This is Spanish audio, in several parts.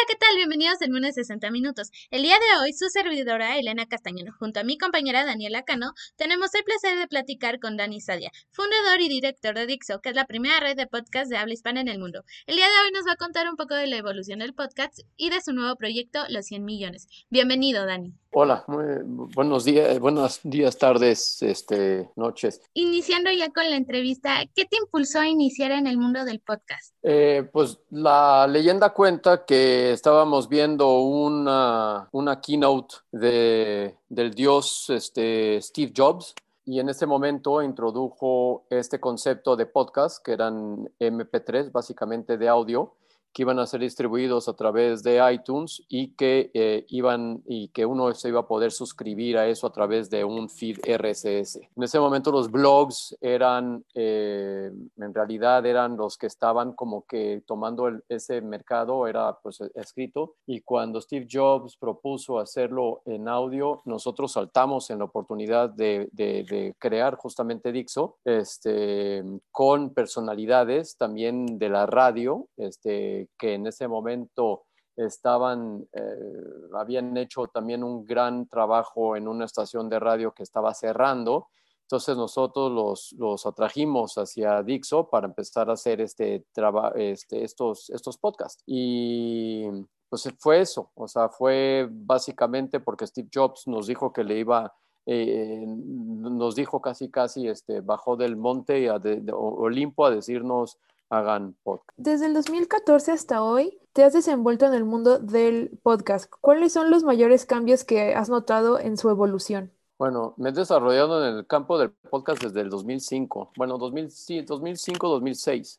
Hola, ¿qué tal? Bienvenidos al Mundo 60 Minutos. El día de hoy, su servidora Elena Castañón, junto a mi compañera Daniela Cano, tenemos el placer de platicar con Dani Sadia, fundador y director de Dixo, que es la primera red de podcast de habla hispana en el mundo. El día de hoy nos va a contar un poco de la evolución del podcast y de su nuevo proyecto, Los 100 Millones. Bienvenido, Dani. Hola, muy buenos días, buenos días, tardes, este, noches. Iniciando ya con la entrevista, ¿qué te impulsó a iniciar en el mundo del podcast? Eh, pues la leyenda cuenta que estábamos viendo una, una keynote de, del dios este, Steve Jobs y en ese momento introdujo este concepto de podcast, que eran MP3, básicamente de audio, que iban a ser distribuidos a través de iTunes y que eh, iban y que uno se iba a poder suscribir a eso a través de un feed RSS. En ese momento los blogs eran, eh, en realidad eran los que estaban como que tomando ese mercado, era pues escrito y cuando Steve Jobs propuso hacerlo en audio, nosotros saltamos en la oportunidad de, de crear justamente Dixo, este, con personalidades también de la radio, este, que en ese momento estaban, eh, habían hecho también un gran trabajo en una estación de radio que estaba cerrando. Entonces nosotros los, los atrajimos hacia Dixo para empezar a hacer este, este, estos, estos podcasts. Y pues fue eso, o sea, fue básicamente porque Steve Jobs nos dijo que le iba, eh, nos dijo casi, casi, este, bajó del monte a Olimpo a decirnos, hagan podcast. Desde el 2014 hasta hoy, te has desenvuelto en el mundo del podcast. ¿Cuáles son los mayores cambios que has notado en su evolución? Bueno, me he desarrollado en el campo del podcast desde el 2005. Bueno, 2005, 2006.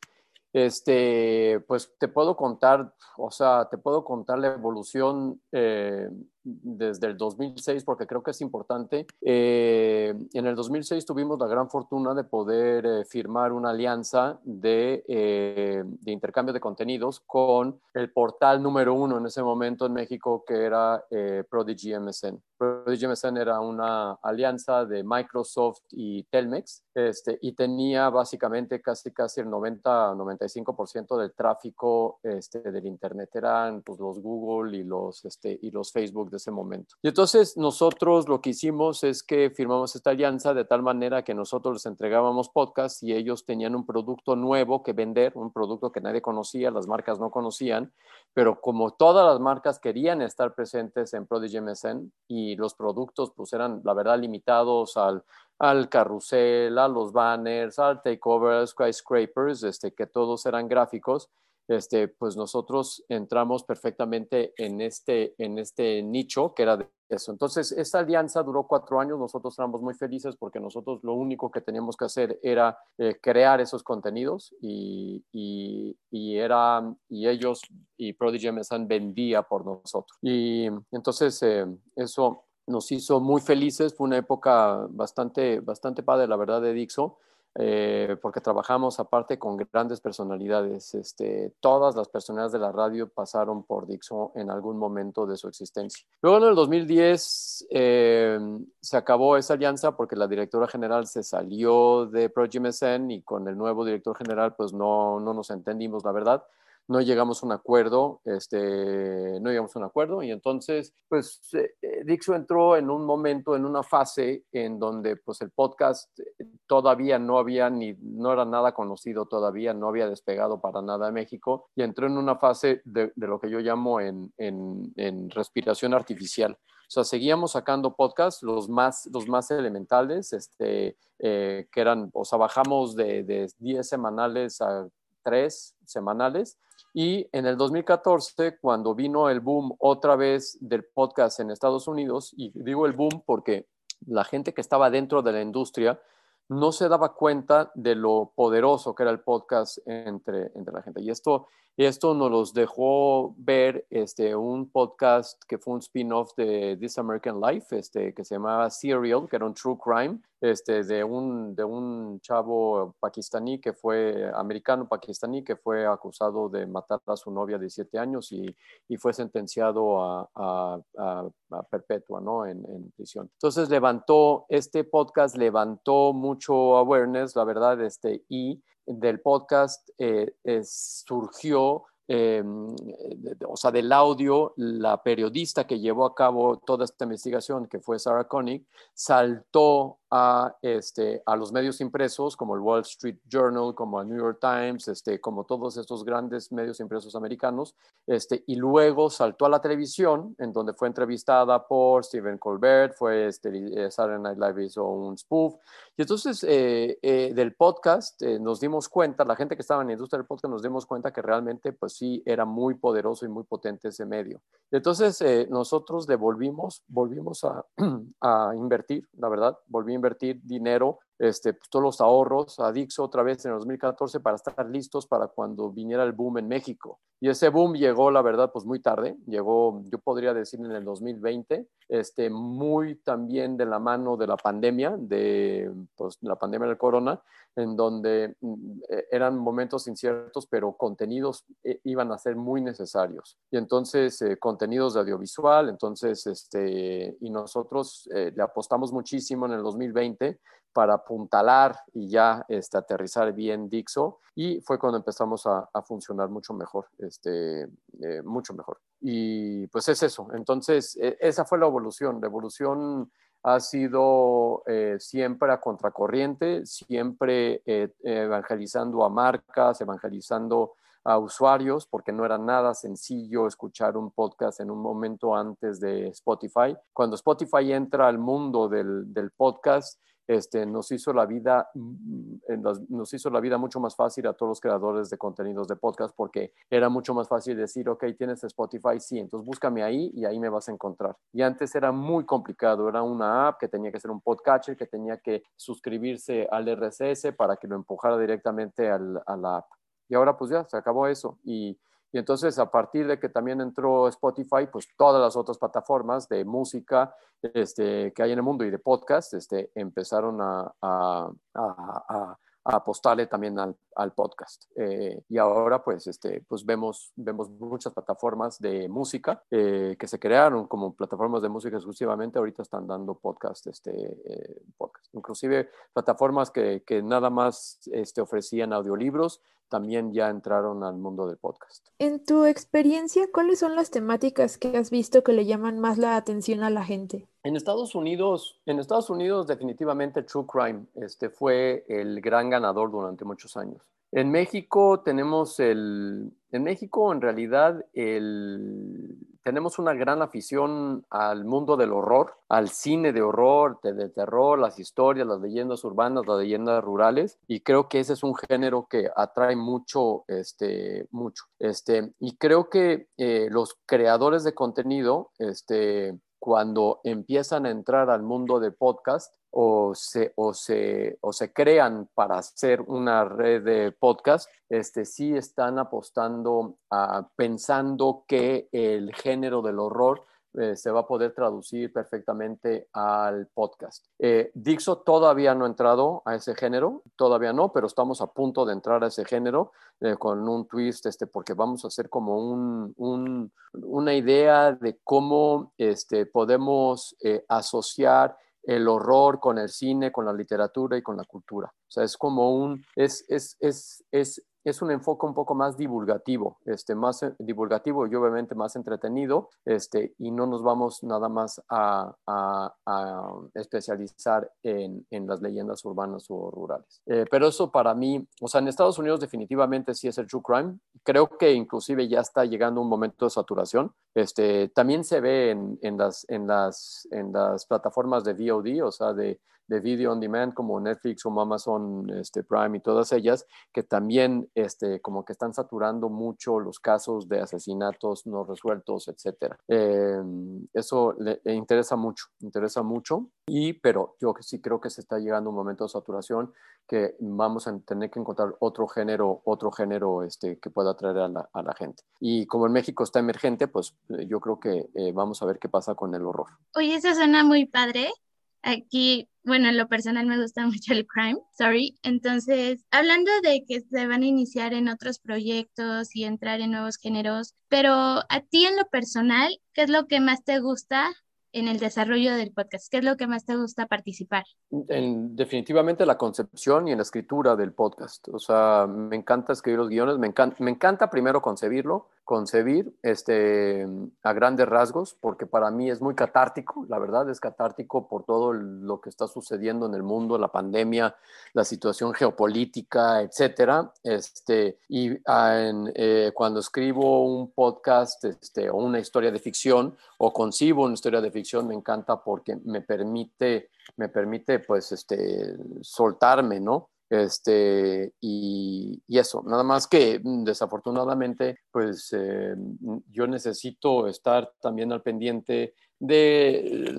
Este, pues te puedo contar, o sea, te puedo contar la evolución eh, desde el 2006 porque creo que es importante. Eh, en el 2006 tuvimos la gran fortuna de poder eh, firmar una alianza de, de, intercambio de contenidos con el portal número uno en ese momento en México que era Prodigy MSN. Prodigy MSN era una alianza de Microsoft y Telmex este, y tenía básicamente casi casi el 90-95% del tráfico este, del Internet. Eran pues, los Google y los, este, y los Facebook de ese momento. Y entonces nosotros lo que hicimos es que firmamos esta alianza de tal manera que nosotros les entregábamos podcasts y ellos tenían un producto nuevo que vender, un producto que nadie conocía, las marcas no conocían, pero como todas las marcas querían estar presentes en Prodigy MSN y los productos pues eran la verdad limitados al, al carrusel, a los banners, al takeover, skyscrapers, este, que todos eran gráficos, este, pues nosotros entramos perfectamente en este, en este nicho que era de eso. Entonces, esta alianza duró cuatro años, nosotros éramos muy felices porque nosotros lo único que teníamos que hacer era eh, crear esos contenidos y, y, era, y ellos y Prodigy MSN vendía por nosotros. Y entonces, eh, eso nos hizo muy felices. Fue una época bastante, bastante padre, la verdad, de Dixo, eh, porque trabajamos aparte con grandes personalidades. Este, todas las personalidades de la radio pasaron por Dixo en algún momento de su existencia. Luego en el 2010 eh, se acabó esa alianza porque la directora general se salió de Project MSN y con el nuevo director general pues no, no nos entendimos, la verdad no llegamos a un acuerdo, este, no llegamos a un acuerdo y entonces, pues eh, eh, Dixo entró en un momento, en una fase en donde pues el podcast todavía no había ni, no era nada conocido todavía, no había despegado para nada en México y entró en una fase de, lo que yo llamo en, respiración artificial. O sea, seguíamos sacando podcasts, los más, los más elementales, este, eh, que eran, o sea, bajamos de, de 10 semanales a 3 semanales y en el 2014, cuando vino el boom otra vez del podcast en Estados Unidos, y digo el boom porque la gente que estaba dentro de la industria no se daba cuenta de lo poderoso que era el podcast entre, entre la gente. Y esto, esto nos los dejó ver este, un podcast que fue un spin-off de This American Life, este, que se llamaba Serial, que era un true crime, este, de, un, de un chavo pakistaní que fue, americano pakistaní, que fue acusado de matar a su novia de siete años y, y fue sentenciado a, a, a, perpetua ¿no? en, en, prisión. Entonces levantó, este podcast levantó mucho awareness, la verdad, este, y del podcast eh, surgió em, o sea, del audio, la periodista que llevó a cabo toda esta investigación, que fue Sarah Koenig, saltó a, este, a los medios impresos como el Wall Street Journal, como el New York Times, este, como todos estos grandes medios impresos americanos, este, y luego saltó a la televisión, en donde fue entrevistada por Stephen Colbert, fue este, eh, Saturday Night Live hizo un spoof, y entonces eh, eh, del podcast nos dimos cuenta, la gente que estaba en la industria del podcast nos dimos cuenta que realmente pues sí era muy poderoso y muy potente ese medio. Y entonces nosotros devolvimos, volvimos a, a invertir, la verdad, volvimos invertir dinero, este, pues, todos los ahorros a Dixo otra vez en el 2014 para estar listos para cuando viniera el boom en México. Y ese boom llegó, la verdad, pues muy tarde, llegó, yo podría decir, en el 2020, este, muy también de la mano de la pandemia, de pues, la pandemia del corona, en donde mm, e, eran momentos inciertos, pero contenidos eh, iban a ser muy necesarios. Y entonces, eh, contenidos de audiovisual, entonces, este, y nosotros eh, le apostamos muchísimo en el 2020 para apuntalar y ya este, aterrizar bien Dixo y fue cuando empezamos a, funcionar mucho mejor, este, eh, mucho mejor. Y pues es eso, entonces e, esa fue la evolución, la evolución ha sido eh, siempre a contracorriente, siempre eh, evangelizando a marcas, evangelizando a usuarios, porque no era nada sencillo escuchar un podcast en un momento antes de Spotify. Cuando Spotify entra al mundo del, del podcast, este, nos, hizo la vida, mm, nos hizo la vida mucho más fácil a todos los creadores de contenidos de podcast porque era mucho más fácil decir, ok, tienes Spotify, sí, entonces búscame ahí y ahí me vas a encontrar. Y antes era muy complicado, era una app que tenía que ser un podcatcher, que tenía que suscribirse al RSS para que lo empujara directamente al, a la app. Y ahora pues ya, se acabó eso. Y y entonces, a partir de que también entró Spotify, pues todas las otras plataformas de música este, que hay en el mundo y de podcast este, empezaron a, a, a, apostarle también al, al podcast. Eh, y ahora, pues, este, pues vemos, vemos muchas plataformas de música eh, que se crearon como plataformas de música exclusivamente. Ahorita están dando podcast, este, eh, podcast. Inclusive plataformas que, que nada más este, ofrecían audiolibros también ya entraron al mundo del podcast. En tu experiencia, ¿cuáles son las temáticas que has visto que le llaman más la atención a la gente? En Estados Unidos, en Estados Unidos definitivamente True Crime este, fue el gran ganador durante muchos años. En México tenemos el, en México en realidad el, tenemos una gran afición al mundo del horror, al cine de horror, de, terror, las historias, las leyendas urbanas, las leyendas rurales, y creo que ese es un género que atrae mucho, este, mucho. Este, y creo que eh, los creadores de contenido, este, cuando empiezan a entrar al mundo de podcast, o se, o se, o se crean para hacer una red de podcast, este, sí están apostando, a, pensando que el género del horror eh, se va a poder traducir perfectamente al podcast. Eh, Dixo todavía no ha entrado a ese género, todavía no, pero estamos a punto de entrar a ese género eh, con un twist, este, porque vamos a hacer como un, un, una idea de cómo este, podemos asociar el horror con el cine, con la literatura y con la cultura. O sea, es como un, es, es, es es un enfoque un poco más divulgativo, este, más eh, divulgativo y obviamente más entretenido, este, y no nos vamos nada más a, especializar en, las leyendas urbanas o rurales. Eh, pero eso para mí, o sea, en Estados Unidos definitivamente sí es el true crime. Creo que inclusive ya está llegando un momento de saturación. Este, también se ve en, las, en, las, en las plataformas de VOD, o sea, de de video on demand como Netflix o Amazon este, Prime y todas ellas, que también este, como que están saturando mucho los casos de asesinatos no resueltos, etc. Em, eso le, interesa mucho, interesa mucho, y, pero yo sí creo que se está llegando un momento de saturación que vamos a tener que encontrar otro género, otro género este, que pueda atraer a la, a la gente. Y como en México está emergente, pues yo creo que eh, vamos a ver qué pasa con el horror. Oye, eso suena muy padre. Aquí bueno, en lo personal me gusta mucho el crime, sorry. Entonces, hablando de que se van a iniciar en otros proyectos y entrar en nuevos géneros, pero a ti en lo personal, ¿qué es lo que más te gusta en el desarrollo del podcast? ¿Qué es lo que más te gusta participar? En, definitivamente la concepción y en la escritura del podcast. O sea, me encanta escribir los guiones, me encanta, me encanta primero concebirlo, concebir este, a grandes rasgos, porque para mí es muy catártico, la verdad es catártico por todo lo que está sucediendo en el mundo, la pandemia, la situación geopolítica, etcétera. Este, y ah, eh, cuando escribo un podcast este, o una historia de ficción o concibo una historia de ficción, me encanta porque me permite, me permite pues, este, soltarme, ¿no? Este, y, eso, nada más que mm, desafortunadamente, pues eh, yo necesito estar también al pendiente de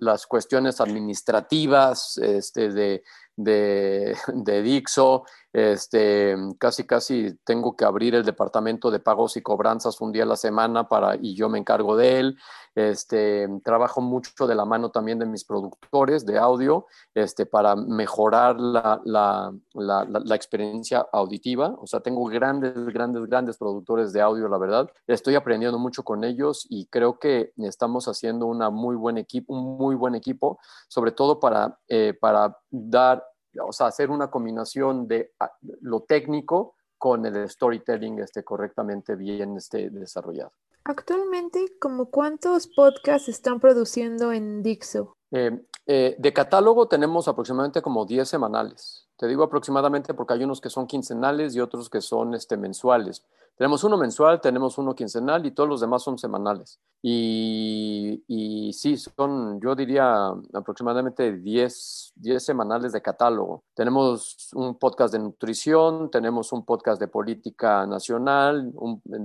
las cuestiones administrativas, este, de, de, de, Dixo, este, casi casi tengo que abrir el departamento de pagos y cobranzas un día a la semana para, y yo me encargo de él. Este, trabajo mucho de la mano también de mis productores de audio este, para mejorar la, la, la, la, experiencia auditiva. O sea, tengo grandes, grandes, grandes productores de audio, la verdad. Estoy aprendiendo mucho con ellos y creo que estamos haciendo una muy buen equipo, un muy buen equipo, sobre todo para, eh, para dar, o sea, hacer una combinación de ah, lo técnico con el storytelling este, correctamente bien este, desarrollado. Actualmente, ¿como cuántos podcasts están produciendo en Dixo? Eh, eh, de catálogo tenemos aproximadamente como 10 semanales. Te digo aproximadamente porque hay unos que son quincenales y otros que son este, mensuales. Tenemos uno mensual, tenemos uno quincenal y todos los demás son semanales. Y, y sí, son, yo diría, aproximadamente 10, 10 semanales de catálogo. Tenemos un podcast de nutrición, tenemos un podcast de política nacional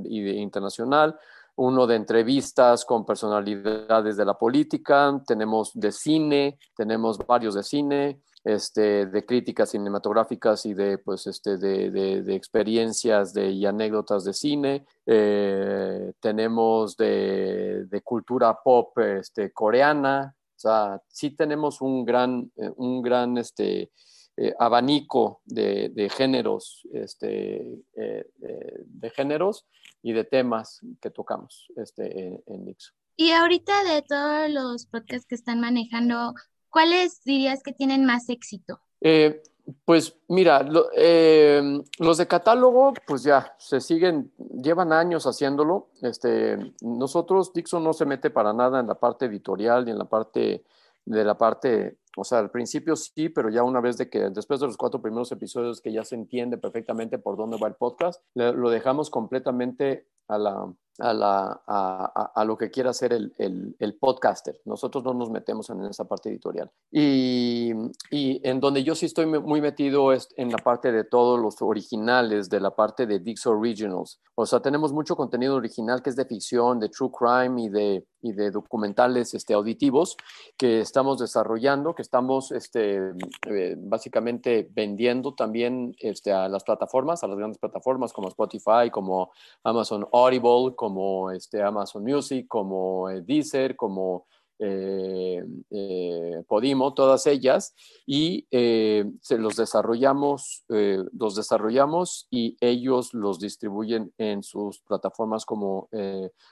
y de internacional uno de entrevistas con personalidades de la política, tenemos de cine, tenemos varios de cine, este, de críticas cinematográficas y de, pues, este, de, de, experiencias de, y anécdotas de cine. Eh, tenemos de, cultura pop este, coreana. O sea, sí tenemos un gran, eh, un gran este, eh, abanico de, géneros, este, de géneros y de temas que tocamos este, en, en Y ahorita de todos los podcasts que están manejando, ¿cuáles dirías que tienen más éxito? Eh, pues mira, eh, los de catálogo, pues ya se siguen, llevan años haciéndolo. Este, nosotros, Dixon no se mete para nada en la parte editorial ni en la parte de la parte, o sea, al principio sí, pero ya una vez de que después de los cuatro primeros episodios que ya se entiende perfectamente por dónde va el podcast, lo dejamos completamente a la, a, la, a, a, lo que quiera hacer el, el, el, podcaster. Nosotros no nos metemos en esa parte editorial. Y, y, en donde yo sí estoy muy metido es en la parte de todos los originales, de la parte de Dix Originals. O sea, tenemos mucho contenido original que es de ficción, de true crime y de, y de documentales este, auditivos que estamos desarrollando, que estamos este, eh, básicamente vendiendo también este, a las plataformas, a las grandes plataformas como Spotify, como Amazon Audible, como este, Amazon Music, como eh, Deezer, como eh, eh, Podimo, todas ellas, y se los desarrollamos, los desarrollamos y ellos los distribuyen en sus plataformas como,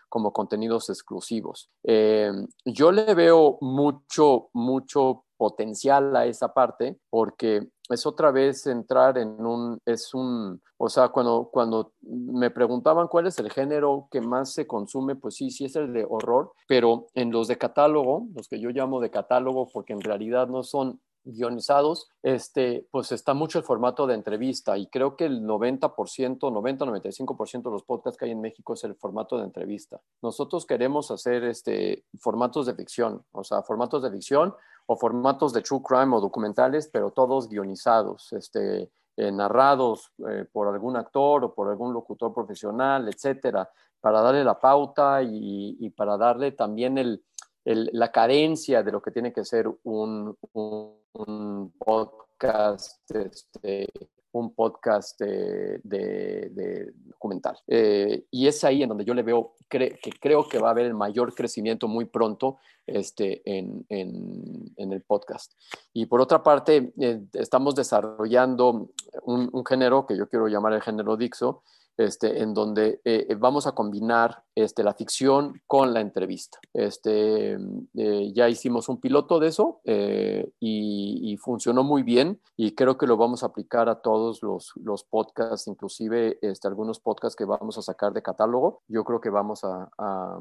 como contenidos exclusivos. yo le veo mucho, mucho potencial a esa parte porque es otra vez entrar en un, es un, o sea, cuando, cuando me preguntaban cuál es el género que más se consume, pues sí, sí es el de horror, pero en los de catálogo, los que yo llamo de catálogo, porque en realidad no son guionizados, este, pues está mucho el formato de entrevista y creo que el 90%, 90-95% de los podcasts que hay en México es el formato de entrevista. Nosotros queremos hacer este, formatos de ficción, o sea, formatos de ficción o formatos de true crime o documentales, pero todos guionizados, este, eh, narrados eh, por algún actor o por algún locutor profesional, etcétera, para darle la pauta y, para darle también el, la carencia de lo que tiene que ser un podcast este, un podcast de, documental. Eh, y es ahí en donde yo le veo que creo que va a haber el mayor crecimiento muy pronto este, en, en, en el podcast. Y por otra parte, eh, estamos desarrollando un, un, género que yo quiero llamar el género Dixo, este, en donde eh, eh, vamos a combinar este, la ficción con la entrevista. Este, eh, ya hicimos un piloto de eso y, funcionó muy bien y creo que lo vamos a aplicar a todos los, los podcasts, inclusive este, algunos podcasts que vamos a sacar de catálogo. Yo creo que vamos a, a,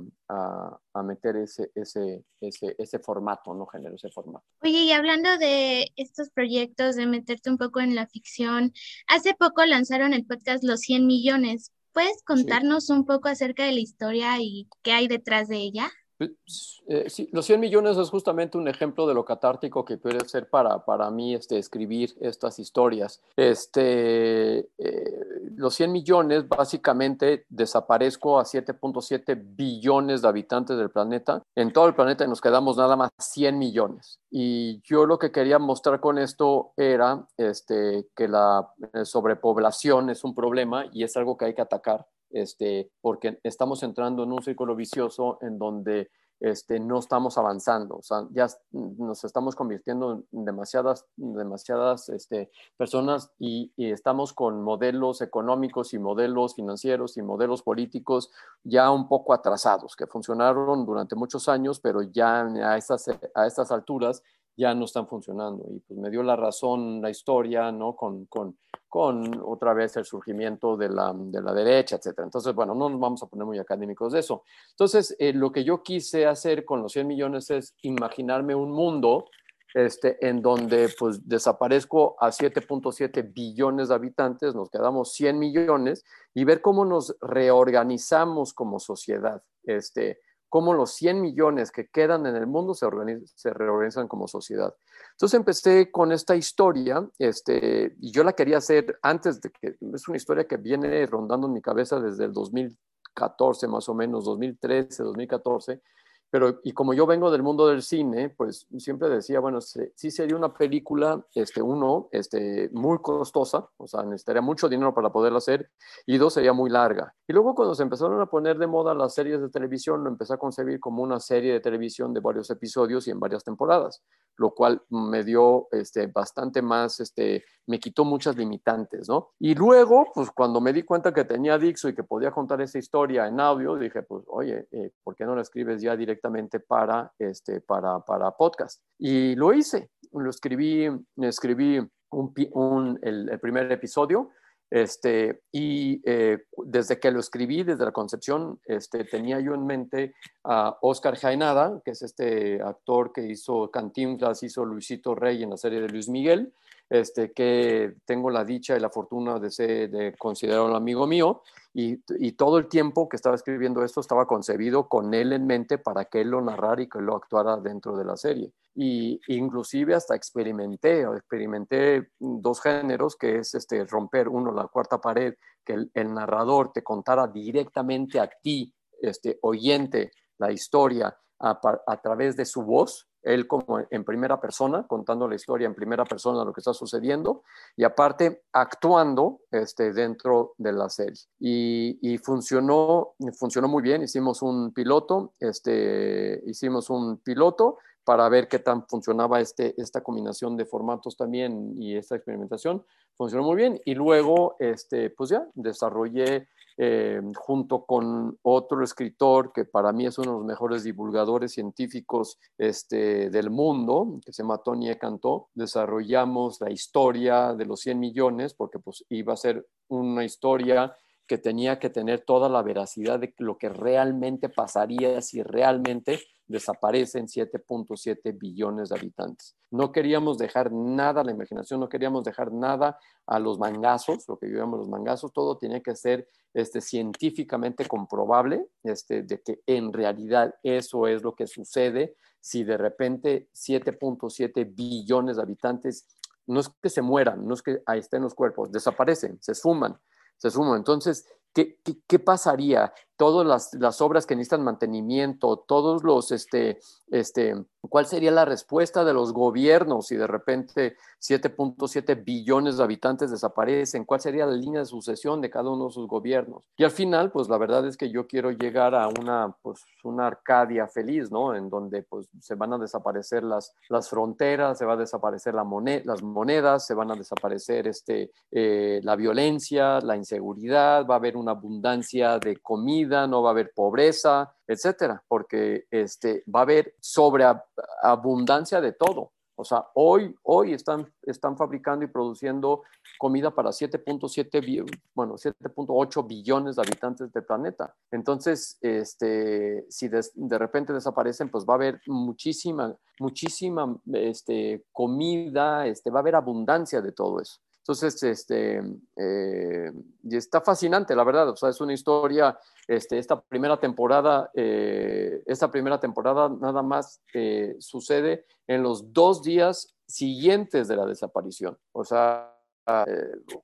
a, meter ese, ese, ese, ese formato, ¿no? Género, ese formato. Oye, y hablando de estos proyectos, de meterte un poco en la ficción, hace poco lanzaron el podcast Los 100 millones ¿Puedes contarnos un poco acerca de la historia y qué hay detrás de ella? Pues, eh, los 100 millones es justamente un ejemplo de lo catártico que puede ser para, para mí este, escribir estas historias. Este, eh, los 100 millones, básicamente desaparezco a 7.7 billones de habitantes del planeta. En todo el planeta nos quedamos nada más 100 millones. Y yo lo que quería mostrar con esto era este, que la eh, sobrepoblación es un problema y es algo que hay que atacar este, porque estamos entrando en un círculo vicioso en donde este, no estamos avanzando, ya nos estamos convirtiendo en demasiadas, demasiadas este, personas y, estamos con modelos económicos y modelos financieros y modelos políticos ya un poco atrasados, que funcionaron durante muchos años, pero ya a estas, a estas alturas ya no están funcionando. Y pues me dio la razón la historia, ¿no? Con, con, con otra vez el surgimiento de la, de la, derecha, etcétera. Entonces, bueno, no nos vamos a poner muy académicos de eso. Entonces, eh, lo que yo quise hacer con los 100 millones es imaginarme un mundo este, en donde pues desaparezco a 7.7 billones de habitantes, nos quedamos 100 millones y ver cómo nos reorganizamos como sociedad. Este, cómo los 100 millones que quedan en el mundo se, se reorganizan como sociedad. Entonces empecé con esta historia, este, y yo la quería hacer antes de que, es una historia que viene rondando en mi cabeza desde el 2014 más o menos, 2013, 2014, pero y como yo vengo del mundo del cine, pues siempre decía, bueno, sí sería una película, este, uno, este, muy costosa, o sea, necesitaría mucho dinero para poderla hacer, y dos, sería muy larga. Y luego cuando se empezaron a poner de moda las series de televisión, lo empecé a concebir como una serie de televisión de varios episodios y en varias temporadas, lo cual me dio este, bastante más, este, me quitó muchas limitantes, ¿no? Y luego, pues cuando me di cuenta que tenía Dixo y que podía contar esa historia en audio, dije, pues, oye, eh, ¿por qué no la escribes ya directamente? Directamente para, este, para, para podcast. Y lo hice, lo escribí, escribí un, el, primer episodio. Este, y eh, desde que lo escribí, desde la concepción, este, tenía yo en mente a Oscar Jaenada, que es este actor que hizo Cantinflas, hizo Luisito Rey en la serie de Luis Miguel, este, que tengo la dicha y la fortuna de, ser, de un amigo mío, y, todo el tiempo que estaba escribiendo esto estaba concebido con él en mente para que él lo narrara y que lo actuara dentro de la serie. Y inclusive hasta experimenté, experimenté dos géneros, que es este, romper, uno, la cuarta pared, que el, narrador te contara directamente a ti, este, oyente, la historia a través de su voz, él como en primera persona, contando la historia en primera persona lo que está sucediendo y aparte actuando este, dentro de la serie. Y, funcionó, funcionó muy bien, hicimos un piloto, este, hicimos un piloto para ver qué tan funcionaba este, esta combinación de formatos también y esta experimentación. Funcionó muy bien y luego, este, pues ya, desarrollé eh, junto con otro escritor que para mí es uno de los mejores divulgadores científicos este, del mundo, que se llama Tony Cantó, desarrollamos la historia de los 100 millones, porque pues iba a ser una historia que tenía que tener toda la veracidad de lo que realmente pasaría si realmente desaparecen 7.7 billones de habitantes. No queríamos dejar nada a la imaginación, no queríamos dejar nada a los mangazos, lo que llamamos los mangazos, todo tenía que ser este, científicamente comprobable, este, de que en realidad eso es lo que sucede si de repente 7.7 billones de habitantes, no es que se mueran, no es que ahí estén los cuerpos, desaparecen, se suman, se suman. Entonces, ¿qué, qué, qué pasaría? Todas las, las, obras que necesitan mantenimiento, todos los, este, este, cuál sería la respuesta de los gobiernos si de repente 7.7 billones de habitantes desaparecen, cuál sería la línea de sucesión de cada uno de sus gobiernos. Y al final, pues la verdad es que yo quiero llegar a una, pues, una Arcadia feliz, ¿no? En donde pues se van a desaparecer las, las fronteras, se va a desaparecer la moneda, las monedas, se van a desaparecer este, eh, la violencia, la inseguridad, va a haber una abundancia de comida, no va a haber pobreza, etcétera, porque este, va a haber sobreabundancia de todo. O sea, hoy, hoy están, están fabricando y produciendo comida para 7.7, bueno, 7.8 billones de habitantes del planeta. Entonces, este, si de, de, repente desaparecen, pues va a haber muchísima, muchísima este, comida, este, va a haber abundancia de todo eso. Entonces, este, eh, y está fascinante, la verdad. O sea, es una historia, este, esta primera temporada, eh, esta primera temporada nada más eh, sucede en los dos días siguientes de la desaparición. O sea,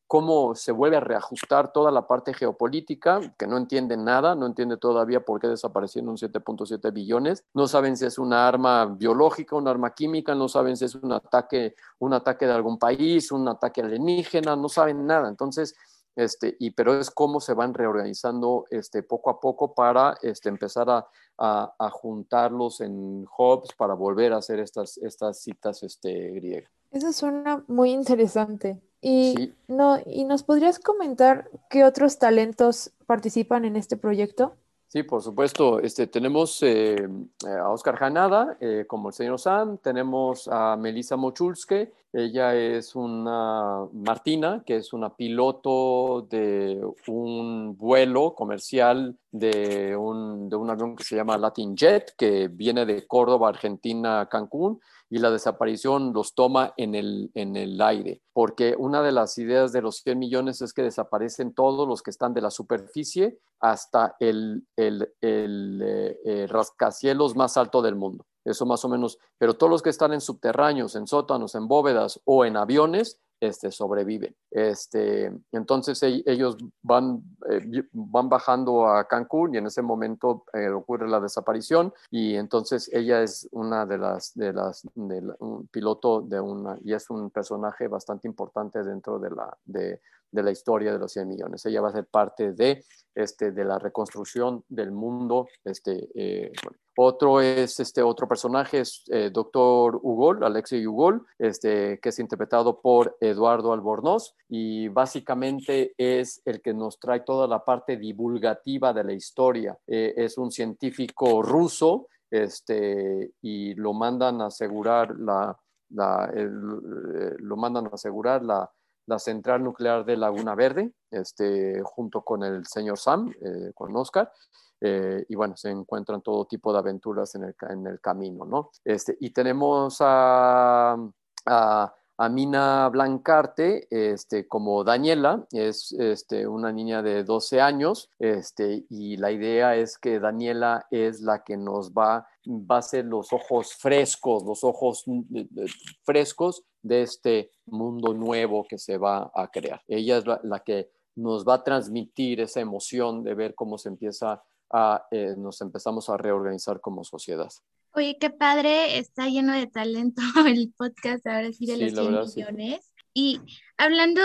cómo se vuelve a reajustar toda la parte geopolítica, que no entiende nada, no entiende todavía por qué desaparecieron 7.7 billones, no saben si es una arma biológica, una arma química, no saben si es un ataque, un ataque de algún país, un ataque alienígena, no saben nada. Entonces, este, y, pero es cómo se van reorganizando este, poco a poco para este, empezar a, a, a, juntarlos en hubs para volver a hacer estas, estas citas este, griegas. Eso suena muy interesante. Y, no, ¿Y nos podrías comentar qué otros talentos participan en este proyecto? Sí, por supuesto. Este, tenemos eh, a Oscar Janada eh, como el señor Sam, tenemos a Melissa Mochulske, ella es una Martina, que es una piloto de un vuelo comercial de un, de un avión que se llama Latin Jet, que viene de Córdoba, Argentina, a Cancún y la desaparición los toma en el, en el aire, porque una de las ideas de los 100 millones es que desaparecen todos los que están de la superficie hasta el, el, el eh, eh, rascacielos más alto del mundo. Eso más o menos, pero todos los que están en subterráneos, en sótanos, en bóvedas o en aviones, este, sobreviven. Este, entonces ellos van, eh, van bajando a Cancún y en ese momento eh, ocurre la desaparición y entonces ella es una de las, de las, un piloto de una, y es un personaje bastante importante dentro de la, de, de la historia de los 100 millones. Ella va a ser parte de, este, de la reconstrucción del mundo. Este, eh, otro es este otro personaje, es eh, Doctor Ugol, Alexei Ugol, este, que es interpretado por Eduardo Albornoz y básicamente es el que nos trae toda la parte divulgativa de la historia. Eh, es un científico ruso este, y lo mandan a asegurar la, lo mandan asegurar la central nuclear de Laguna Verde, este, junto con el señor Sam, eh, con Oscar. Eh, y bueno, se encuentran todo tipo de aventuras en el, en el camino, ¿no? Este, y tenemos a, a, Mina Blancarte este, como Daniela, es este, una niña de 12 años, este, y la idea es que Daniela es la que nos va, va a ser los ojos frescos, los ojos frescos de este mundo nuevo que se va a crear. Ella es la, que nos va a transmitir esa emoción de ver cómo se empieza a, eh, nos empezamos a reorganizar como sociedad. Oye, qué padre, está lleno de talento el podcast ahora sí de los 100 millones. Y hablando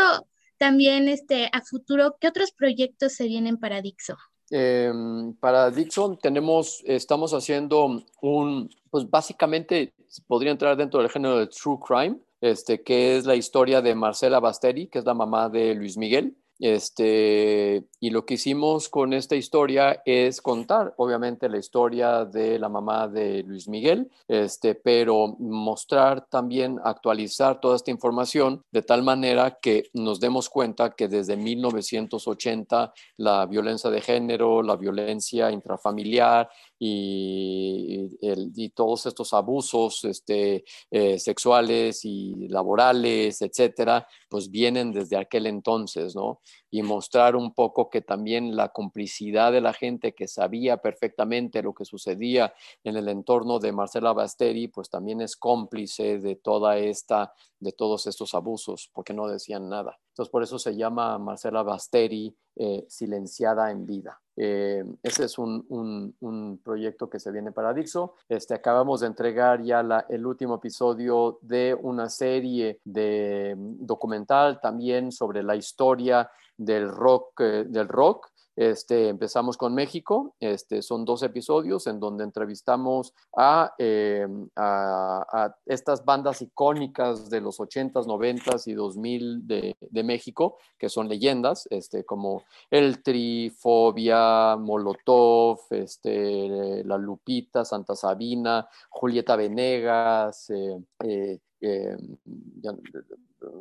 también este, a futuro, ¿qué otros proyectos se vienen para Dixo? Em, para Dixon tenemos, estamos haciendo un, pues básicamente podría entrar dentro del género de true crime, este, que es la historia de Marcela Basteri, que es la mamá de Luis Miguel. Este, y lo que hicimos con esta historia es contar, obviamente, la historia de la mamá de Luis Miguel, este, pero mostrar también, actualizar toda esta información de tal manera que nos demos cuenta que desde 1980 la violencia de género, la violencia intrafamiliar y, y todos estos abusos este, eh, sexuales y laborales, etcétera, pues vienen desde aquel entonces, ¿no? Y mostrar un poco que también la complicidad de la gente que sabía perfectamente lo que sucedía en el entorno de Marcela Basteri, pues también es cómplice de toda esta, de todos estos abusos, porque no decían nada. Entonces, por eso se llama Marcela Basteri eh, silenciada en vida. Eh, ese es un, un, proyecto que se viene para Dixo. Este, acabamos de entregar ya el último episodio de una serie de documental también sobre la historia del rock, del rock este, empezamos con México, este, son dos episodios en donde entrevistamos a, eh, estas bandas icónicas de los 80s, 90s y 2000 de, de México, que son leyendas, este, como El Trifobia, Molotov, La Lupita, Santa Sabina, Julieta Venegas, eh, eh,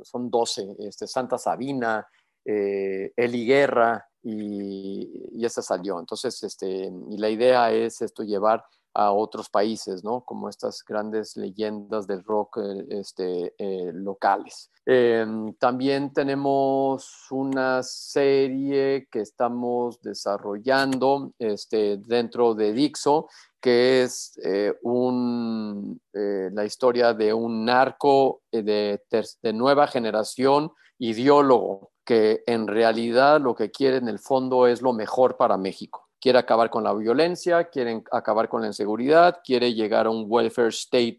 son 12, este, Santa Sabina, Eli Guerra, y, y esa salió. Entonces, este, y la idea es esto llevar a otros países, ¿no? Como estas grandes leyendas del rock eh, este, eh, locales. Em, también tenemos una serie que estamos desarrollando este, dentro de Dixo, que es eh, un, la historia de un narco de, de nueva generación, ideólogo, que en realidad lo que quiere en el fondo es lo mejor para México. Quiere acabar con la violencia, quiere acabar con la inseguridad, quiere llegar a un welfare state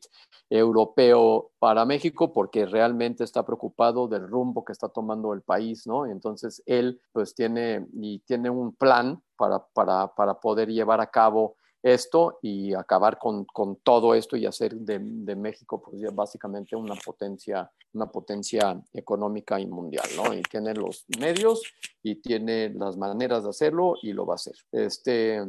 europeo para México porque realmente está preocupado del rumbo que está tomando el país, ¿no? Entonces él pues tiene y tiene un plan para, para, para poder llevar a cabo esto y acabar con, con todo esto y hacer de, de, México pues básicamente una potencia, una potencia económica y mundial, ¿no? Y tiene los medios y tiene las maneras de hacerlo y lo va a hacer. Este,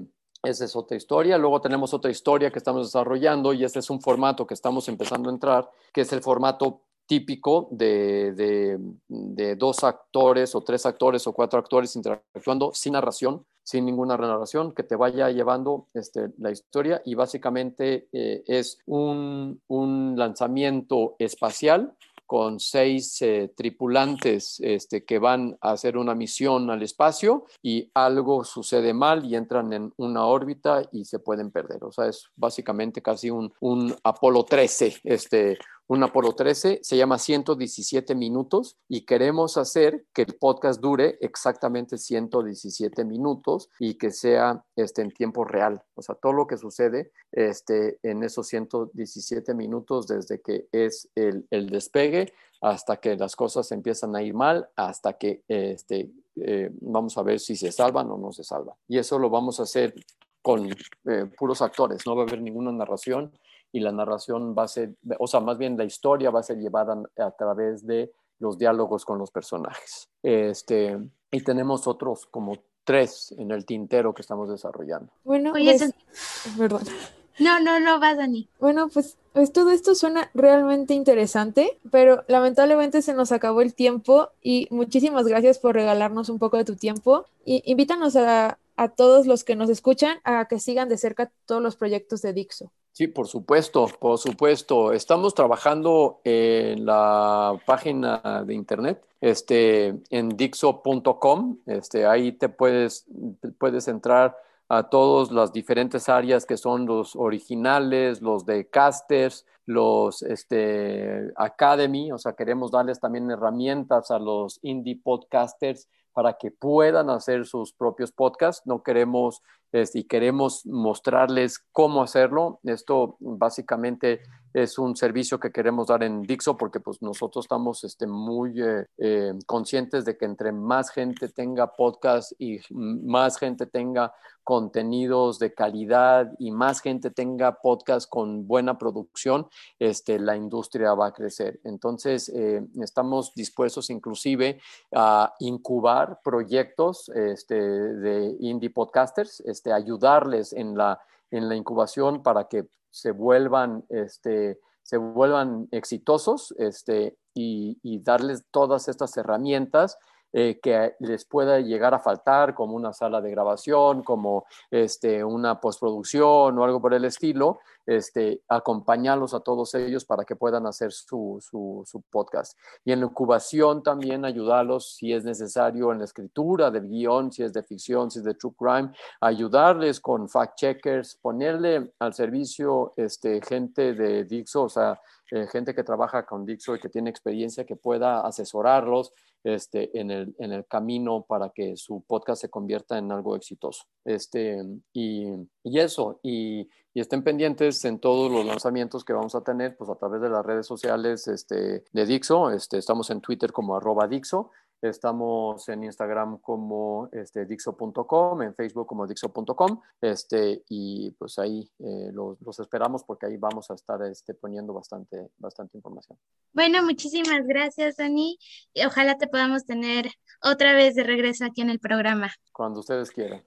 esa es otra historia. Luego tenemos otra historia que estamos desarrollando y este es un formato que estamos empezando a entrar, que es el formato típico de, de, dos actores o tres actores o cuatro actores interactuando sin narración, sin ninguna narración, que te vaya llevando este, la historia y básicamente eh, es un, un lanzamiento espacial con seis eh, tripulantes este, que van a hacer una misión al espacio y algo sucede mal y entran en una órbita y se pueden perder. O sea, es básicamente casi un, un Apolo 13, este, un Apolo 13, se llama 117 minutos y queremos hacer que el podcast dure exactamente 117 minutos y que sea este, en tiempo real. O sea, todo lo que sucede este, en esos 117 minutos desde que es el, despegue hasta que las cosas empiezan a ir mal, hasta que este, eh, vamos a ver si se salvan o no se salvan. Y eso lo vamos a hacer con eh, puros actores, no va a haber ninguna narración y la narración va a ser, o sea, más bien la historia va a ser llevada a través de los diálogos con los personajes. Este, y tenemos otros como tres en el tintero que estamos desarrollando. Bueno, Oye, pues, perdón. No, no, no, va Dani. Bueno, pues, pues, todo esto suena realmente interesante, pero lamentablemente se nos acabó el tiempo y muchísimas gracias por regalarnos un poco de tu tiempo y invítanos a, a todos los que nos escuchan a que sigan de cerca todos los proyectos de Dixo. Sí, por supuesto, por supuesto. Estamos trabajando en la página de internet, este, en dixo.com. Este, ahí te puedes, puedes entrar a todas las diferentes áreas que son los originales, los de casters, los este, academy, o sea, queremos darles también herramientas a los indie podcasters para que puedan hacer sus propios podcasts. No queremos este, y queremos mostrarles cómo hacerlo. Esto básicamente es un servicio que queremos dar en Dixo porque pues nosotros estamos este, muy eh, eh, conscientes de que entre más gente tenga podcast y más gente tenga contenidos de calidad y más gente tenga podcast con buena producción, este, la industria va a crecer. Entonces, eh, estamos dispuestos inclusive a incubar proyectos este, de indie podcasters, este, ayudarles en la, en la incubación para que se vuelvan, este, se vuelvan exitosos este, y, y darles todas estas herramientas eh, que les pueda llegar a faltar, como una sala de grabación, como este, una postproducción o algo por el estilo, este, acompañarlos a todos ellos para que puedan hacer su, su, podcast. Y en la incubación también ayudarlos si es necesario en la escritura del guion, si es de ficción, si es de true crime, ayudarles con fact checkers, ponerle al servicio este, gente de Dixo, o sea, eh, gente que trabaja con Dixo y que tiene experiencia que pueda asesorarlos este, en, el, en el camino para que su podcast se convierta en algo exitoso. Este, y, y eso, y, estén pendientes en todos los lanzamientos que vamos a tener, pues a través de las redes sociales este, de Dixo, este, estamos en Twitter como arroba Dixo, Estamos en Instagram como este, Dixo.com, en Facebook como Dixo.com, este, y pues ahí eh, los, los, esperamos porque ahí vamos a estar este, poniendo bastante, bastante información. Bueno, muchísimas gracias, Dani. Y ojalá te podamos tener otra vez de regreso aquí en el programa. Cuando ustedes quieran.